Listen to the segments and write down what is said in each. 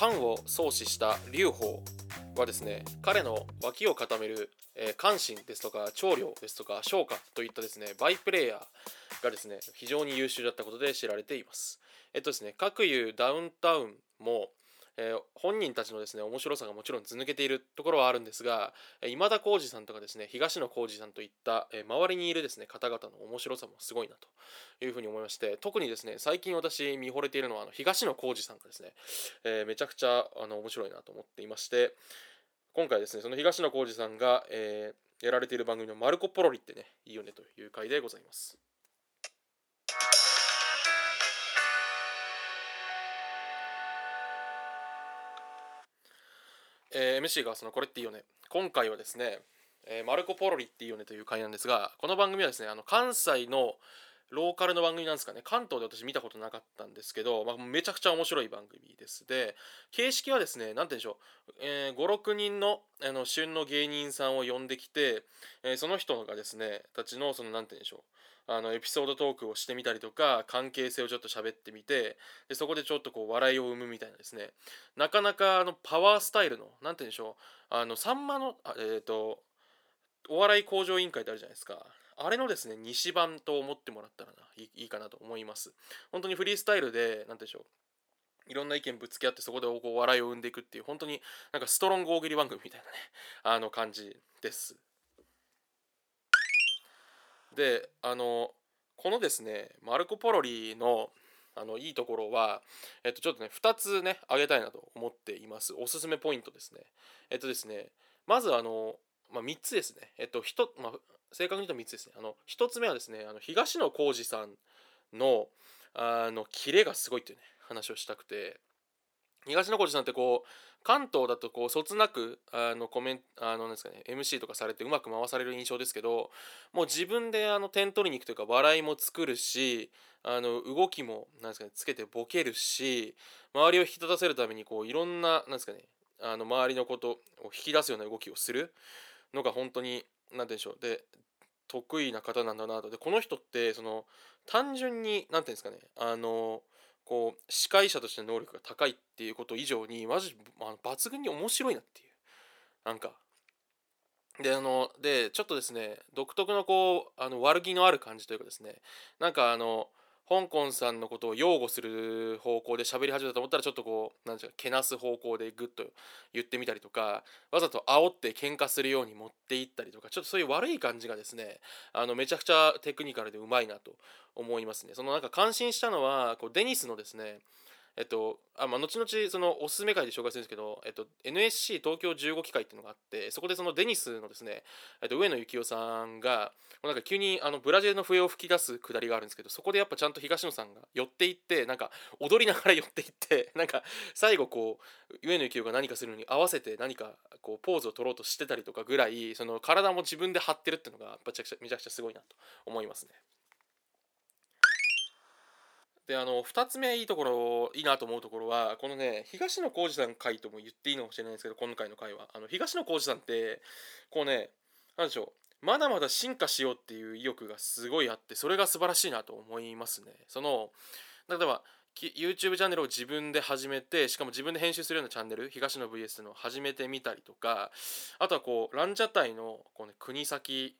漢を創始した劉邦はですね彼の脇を固める、えー、関心ですとか長領ですとか昇華といったですねバイプレイヤーがですね非常に優秀だったことで知られています。えっとですね各有ダウンタウンもえー、本人たちのですね面白さがもちろんず抜けているところはあるんですが、今田耕司さんとかですね東野幸治さんといった、えー、周りにいるですね方々の面白さもすごいなというふうに思いまして特にですね最近私見惚れているのはあの東野幸治さんがですね、えめちゃくちゃあの面白いなと思っていまして今回ですねその東野幸治さんが、えやられている番組の「マルコ・ポロリ」ってねいいよねという回でございます。えー、MC がそのこれっていいよね。今回はですね、えー、マルコ・ポロリっていいよねという回なんですがこの番組はですねあの関西のローカルの番組なんですかね。関東で私見たことなかったんですけど、まあ、めちゃくちゃ面白い番組です。で形式はですね何て言うんでしょう、えー、56人のあの旬の芸人さんを呼んできて、えー、その人がですねたちのその何て言うんでしょう。あのエピソードトークをしてみたりとか関係性をちょっと喋ってみてでそこでちょっとこう笑いを生むみたいなですね。なかなかあのパワースタイルの何て言うんでしょう。あのさんまのえっ、ー、とお笑い向上委員会ってあるじゃないですか。あれのですね西版と思ってもらったらないいいかなと思います。本当にフリースタイルで何て言うんでしょういろんな意見ぶつけ合ってそこでこう笑いを生んでいくっていう本当になんかストロング大喜利番組みたいなね あの感じです。であのこのですねマルコ・ポロリのあのいいところは、えっと、ちょっとね2つね挙げたいなと思っています。おすすめポイントですね。えっとですねまずあの、まあ、3つですね。えっと1、まあ、正確に言うと3つですね。あの1つ目はですねあの東野幸治さんのあのキレがすごいっていうね話をしたくて。東野幸治さんってこう関東だとこうそつなくあのコメンあのですかね MC とかされてうまく回される印象ですけどもう自分であの点取りに行くというか笑いも作るしあの動きもなんですかねつけてボケるし周りを引き立たせるためにこういろんななんですかねあの周りのことを引き出すような動きをするのが本当に何て言うんでしょう。で得意な方なんだなと。でこの人ってその単純に何て言うんですかねあのこう司会者としての能力が高いっていうこと以上にマジあの抜群に面白いなっていう。なんか。であのでちょっとですね独特のこうあの悪気のある感じというかですねなんかあの香港さんのことを擁護する方向で喋り始めたと思ったらちょっとこう何て言うかけなす方向でグッと言ってみたりとかわざと煽って喧嘩するように持っていったりとかちょっとそういう悪い感じがですねあのめちゃくちゃテクニカルでうまいなと思いますね。そのなんか感心したのはこうデニスのですねえっとあまあ、後々そのおすすめ会で紹介するんですけど、えっと、NSC 東京15期会っていうのがあってそこでそのデニスのですね、えっと、上野幸雄さんがなんか急にあのブラジルの笛を吹き出すくだりがあるんですけどそこでやっぱちゃんと東野さんが寄っていってなんか踊りながら寄っていって なんか最後こう上野幸雄が何かするのに合わせて何かこうポーズを取ろうとしてたりとかぐらいその体も自分で張ってるっていうのがめちゃくちゃめちゃくちゃすごいなと思いますね。であの2つ目いいところいいなと思うところはこのね東野幸治さん回とも言っていいのかもしれないですけど今回の回は。あの東野幸治さんってこうね何でしょう。まだまだ進化しようっていう意欲がすごいあってそれが素晴らしいなと思いますね。その例えば YouTube チャンネルを自分で始めてしかも自分で編集するようなチャンネル東野 VS の始めてみたりとかあとはこうランジャタイのこう、ね、国崎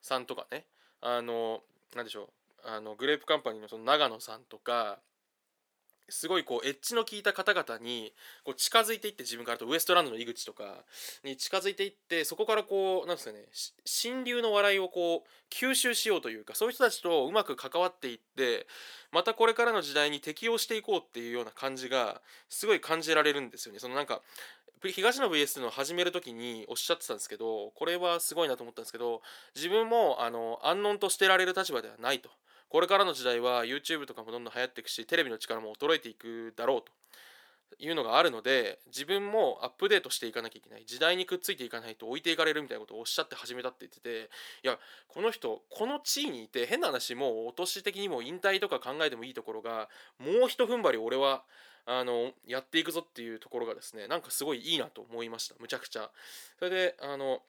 さんとかねあの何でしょう。あのグレープカンパニーのその長野さんとかすごいこうエッジの効いた方々にこう近づいていって自分からとウエストランドの井口とかに近づいていってそこからこうなんですかね新流の笑いをこう吸収しようというかそういう人たちとうまく関わっていってまたこれからの時代に適応していこうっていうような感じがすごい感じられるんですよね。そのなんか東野 VS の始める時におっしゃってたんですけどこれはすごいなと思ったんですけど自分もあの安穏としてられる立場ではないと。これからの時代は YouTube とかもどんどん流行っていくしテレビの力も衰えていくだろうと。いうのがあるので自分もアップデートしていかなきゃいけない。時代にくっついていかないと置いていかれるみたいなことをおっしゃって始めたって言ってていやこの人この地位にいて変な話もうお年的にも引退とか考えてもいいところがもうひと踏ん張り俺はあのやっていくぞっていうところがですねなんかすごいいいなと思いました。むちゃくちゃ。それであの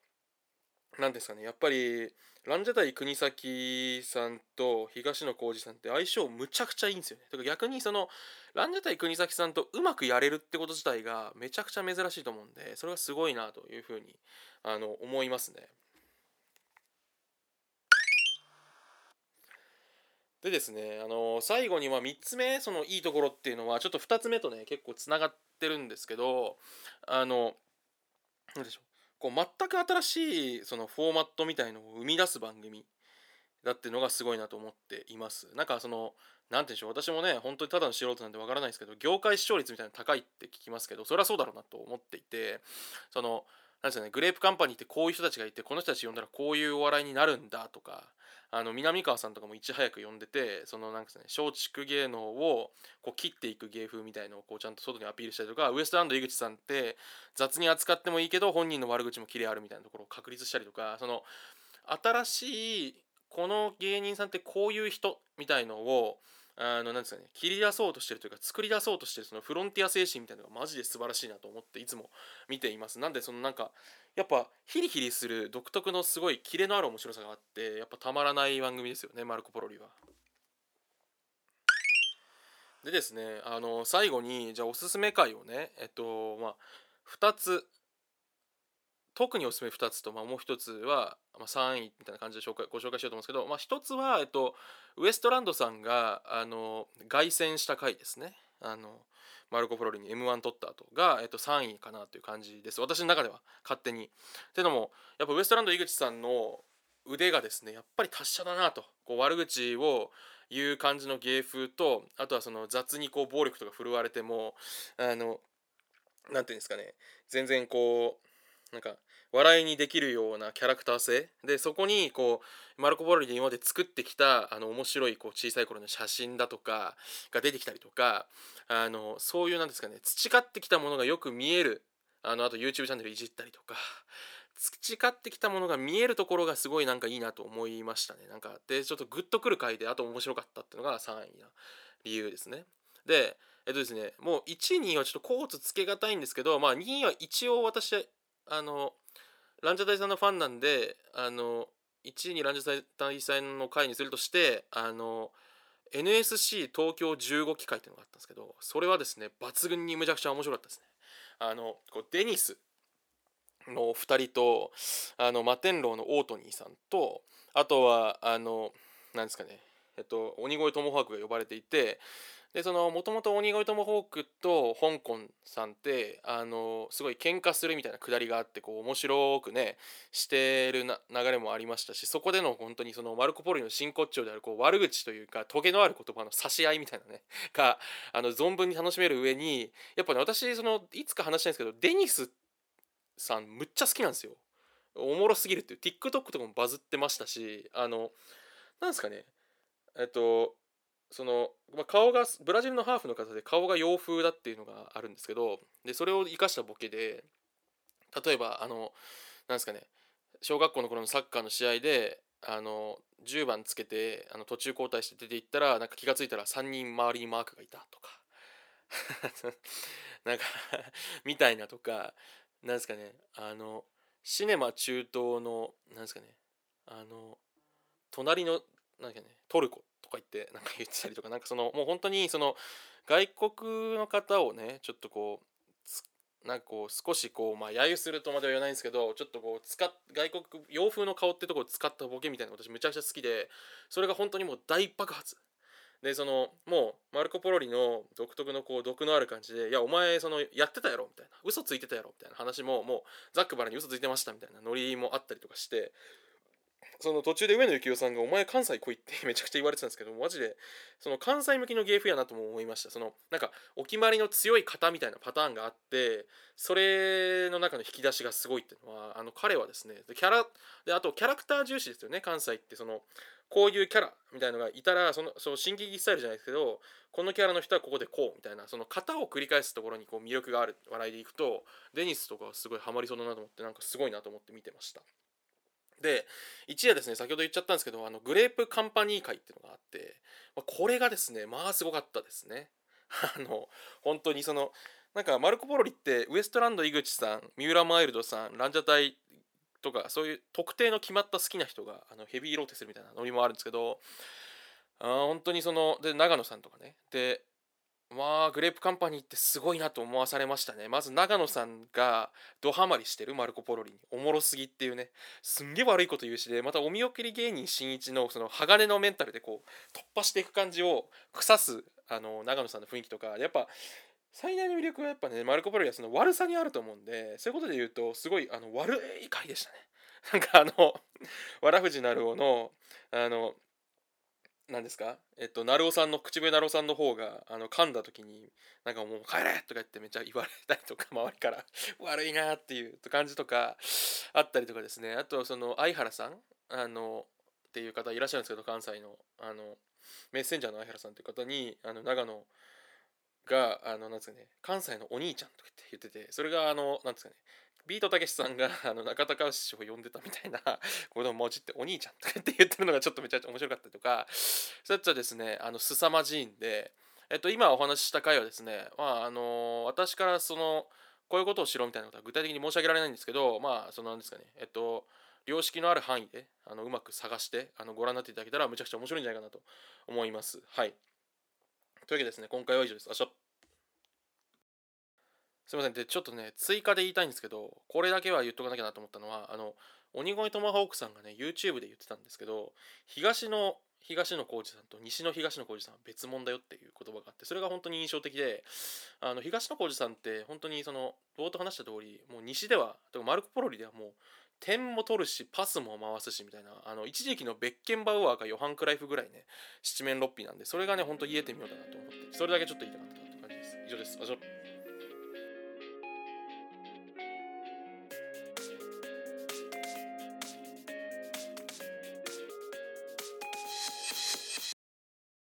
何ですかねやっぱりランジャタイ国崎さんと東野幸治さんって相性むちゃくちゃいいんですよね。だか逆にそのランジャタイ国崎さんとうまくやれるってこと自体がめちゃくちゃ珍しいと思うんでそれがすごいなというふうにあの思いますね。でですね、あの最後には3つ目そのいいところっていうのはちょっと2つ目とね結構つながってるんですけどあの何でしょうこう全く新しいそのフォーマットみたいのを生み出す番組だってのがすごいなと思っています。なんかその何て言うんでしょう私もね本当にただの素人なんでわからないですけど業界視聴率みたいなの高いって聞きますけどそれはそうだろうなと思っていてそのなんですかねグレープカンパニーってこういう人たちがいてこの人たち呼んだらこういうお笑いになるんだとかあの南川さんとかもいち早く呼んでてそのなんかね松竹芸能をこう切っていく芸風みたいのをこうちゃんと外にアピールしたりとかウエストランド井口さんって雑に扱ってもいいけど本人の悪口もキレあるみたいなところを確立したりとかその新しいこの芸人さんってこういう人みたいのをあのなんですかね切り出そうとしてるというか作り出そうとしてるそのフロンティア精神みたいなのがマジで素晴らしいなと思っていつも見ていますなんでそのなんかやっぱヒリヒリする独特のすごいキレのある面白さがあってやっぱたまらない番組ですよねマルコ・ポロリは。でですねあの最後にじゃあおすすめ回をねえっとまあ2つ特におすすめ2つと、まあ、もう1つは、まあ、3位みたいな感じで紹介ご紹介しようと思うんですけど、まあ、1つは、えっと、ウエストランドさんがあの凱旋した回ですね。あのマルコ・プロリに m 1取った後が、えっと、3位かなという感じです私の中では勝手に。っていうのもやっぱウエストランド井口さんの腕がですねやっぱり達者だなとこう悪口を言う感じの芸風とあとはその雑にこう暴力とか振るわれてもあの何て言うんですかね全然こうなんか笑いにできるようなキャラクター性。でそこにこうマルコ・ポロリで今まで作ってきたあの面白いこう小さい頃の写真だとかが出てきたりとかあのそういうなんですかね培ってきたものがよく見えるあのあと YouTube チャンネルいじったりとか培ってきたものが見えるところがすごいなんかいいなと思いましたね。なんかでちょっとグッとくる回であと面白かったっていうのが3位な理由ですね。でえっとですねもう1位2位はちょっとコーツつけがたいんですけどまあ2位は一応私あのランジャタイさんのファンなんであの1位にランジャタイさんの回にするとしてあの NSC 東京15機会っていうのがあったんですけどそれはですね抜群にむちゃくちゃ面白かったですね。あのこうデニスの2人とあの摩天楼のオートニーさんとあとはあのなんですかねえっと鬼越トモハークが呼ばれていてでそのもともと鬼越トモホークと香港さんってあのすごい喧嘩するみたいなくだりがあってこう面白くねしてるな流れもありましたしそこでの本当にそのマルコ・ポリの真骨頂であるこう悪口というかトゲのある言葉の差し合いみたいなね があの存分に楽しめる上にやっぱね私そのいつか話したいんですけどデニスさんむっちゃ好きなんですよ。おもろすぎるっていう TikTok とかもバズってましたしあのなんですかねえっとその、まあ、顔がブラジルのハーフの方で顔が洋風だっていうのがあるんですけどでそれを生かしたボケで例えばあのなんですかね小学校の頃のサッカーの試合であの10番つけてあの途中交代して出ていったらなんか気が付いたら3人周りにマークがいたとか。なんかみたいなとかなんですかねあのシネマ中東のなんですかねあの隣のなんかねトルコか言ってなんか言ってたりとかなんかそのもう本当にその外国の方をねちょっとこうなんかこう少しこうまあ揶揄するとまでは言わないんですけどちょっとこう使っ外国洋風の顔ってとこを使ったボケみたいなの私めちゃくちゃ好きでそれが本当にもう大爆発。でそのもうマルコ・ポロリの独特のこう毒のある感じで「いやお前そのやってたやろ」みたいな「嘘ついてたやろ」みたいな話ももうザックバラに嘘ついてましたみたいなノリもあったりとかしてその途中で上野幸雄さんが「お前関西来い」って めちゃくちゃ言われてたんですけどマジでその関西向きの芸風やなとも思いましたそのなんかお決まりの強い型みたいなパターンがあってそれの中の引き出しがすごいっていうのはあの彼はですねキャラであとキャラクター重視ですよね関西ってそのこういうキャラみたいのがいたらそのその新喜劇スタイルじゃないですけどこのキャラの人はここでこうみたいなその型を繰り返すところにこう魅力がある笑いでいくとデニスとかすごいハマりそうだなと思ってなんかすごいなと思って見てました。で一夜ですね先ほど言っちゃったんですけどあのグレープカンパニー会っていうのがあって、ま、これがですねまあすごかったですね。あの本当にそのなんかマルコ・ポロリってウエストランド井口さん三浦マイルドさんランジャタイとかそういう特定の決まった好きな人があのヘビーローテするみたいなノリもあるんですけどあ本当にそので長野さんとかね。でまあグレープカンパニーってすごいなと思わされましたね。まず長野さんがドハマりしてるマルコ・ポロリに。おもろすぎっていうね。すんげえ悪いこと言うしでまたお見送り芸人しんいちのその鋼のメンタルでこう突破していく感じを腐すあの長野さんの雰囲気とか。やっぱ最大の魅力はやっぱねマルコ・ポロリはその悪さにあると思うんでそういうことで言うとすごいあの悪い回でしたね。なんかあのわらふじなるおのあの何ですか？えっと成尾さんの口笛成尾さんの方があの噛んだ時になんかもう「帰れ!」とか言ってめっちゃ言われたりとか 周りから悪いなっていう感じとかあったりとかですねあとその相原さんあのっていう方いらっしゃるんですけど関西のあのメッセンジャーの相原さんっていう方にあの長野があのなんですかね関西のお兄ちゃんとかって言っててそれがあのなんですかねビートたけしさんが あの中田師匠を呼んでたみたいな ことをもじってお兄ちゃんとかって言ってるのがちょっとめちゃくちゃ面白かったりとかそうやっちゃですねあの凄まじいんでえっと今お話しした回はですねまああの私からそのこういうことをしろみたいなことは具体的に申し上げられないんですけどまあそのなんですかねえっと良識のある範囲であのうまく探してあのご覧になっていただけたらむちゃくちゃ面白いんじゃないかなと思います。はい。というわけですね今回は以上です。あしょ。すいません。でちょっとね追加で言いたいんですけどこれだけは言っとかなきゃなと思ったのはあの鬼越トマホークさんがね YouTube で言ってたんですけど東の東野幸治さんと西の東野幸治さんは別物だよっていう言葉があってそれが本当に印象的であの東野幸治さんって本当にその冒頭話した通りもう西ではマルコ・ポロリではもう点も取るしパスも回すしみたいなあの一時期のベッケンバウアーかヨハン・クライフぐらいね七面六臂なんでそれがねほんと言えてみようだなと思ってそれだけちょっと言いたかったという感じです。以上です。